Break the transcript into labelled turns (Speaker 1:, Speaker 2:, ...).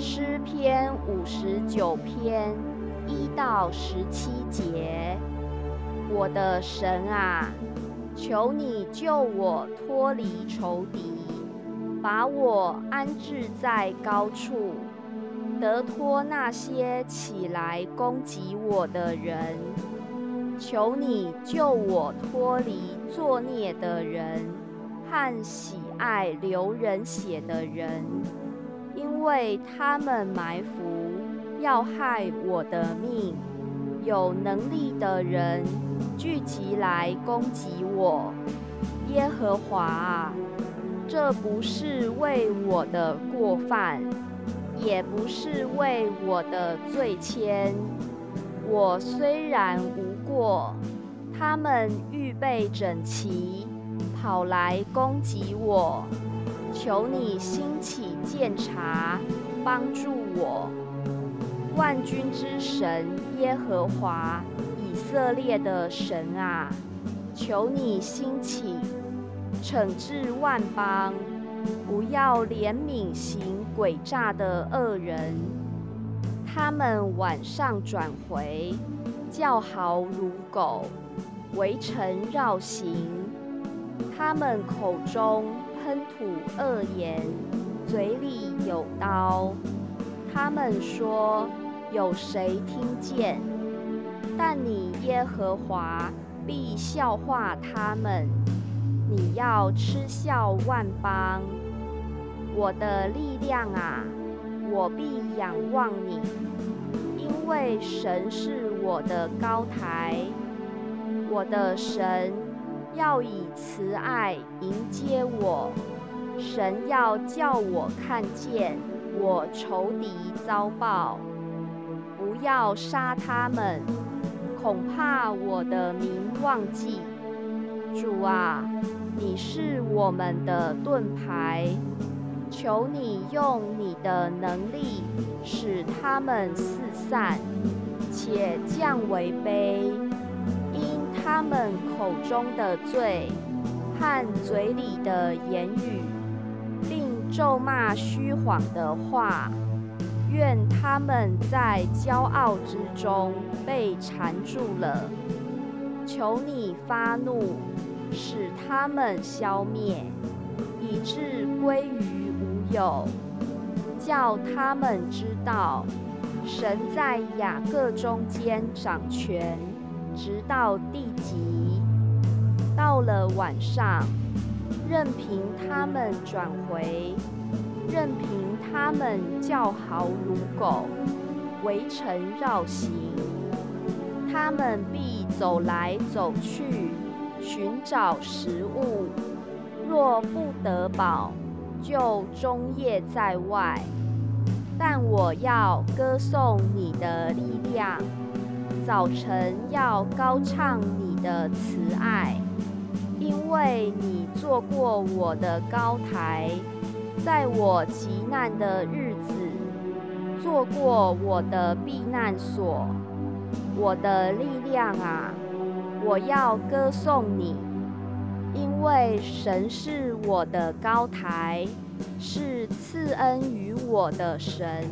Speaker 1: 诗篇五十九篇一到十七节，我的神啊，求你救我脱离仇敌，把我安置在高处，得脱那些起来攻击我的人。求你救我脱离作孽的人和喜爱流人血的人。因为他们埋伏要害我的命，有能力的人聚集来攻击我。耶和华啊，这不是为我的过犯，也不是为我的罪愆。我虽然无过，他们预备整齐，跑来攻击我。求你兴起鉴察，帮助我，万军之神耶和华以色列的神啊！求你兴起，惩治万邦，不要怜悯行诡诈的恶人。他们晚上转回，叫嚎如狗，围城绕行，他们口中。喷吐恶言，嘴里有刀。他们说：“有谁听见？”但你耶和华必笑话他们。你要嗤笑万邦。我的力量啊，我必仰望你，因为神是我的高台，我的神。要以慈爱迎接我，神要叫我看见我仇敌遭报，不要杀他们，恐怕我的名忘记。主啊，你是我们的盾牌，求你用你的能力使他们四散，且降为卑。他们口中的罪和嘴里的言语，并咒骂虚谎的话，愿他们在骄傲之中被缠住了。求你发怒，使他们消灭，以致归于无有，叫他们知道神在雅各中间掌权。直到地极，到了晚上，任凭他们转回，任凭他们叫嚎如狗，围城绕行，他们必走来走去，寻找食物。若不得饱，就终夜在外。但我要歌颂你的力量。早晨要高唱你的慈爱，因为你做过我的高台，在我极难的日子做过我的避难所。我的力量啊，我要歌颂你，因为神是我的高台，是赐恩于我的神。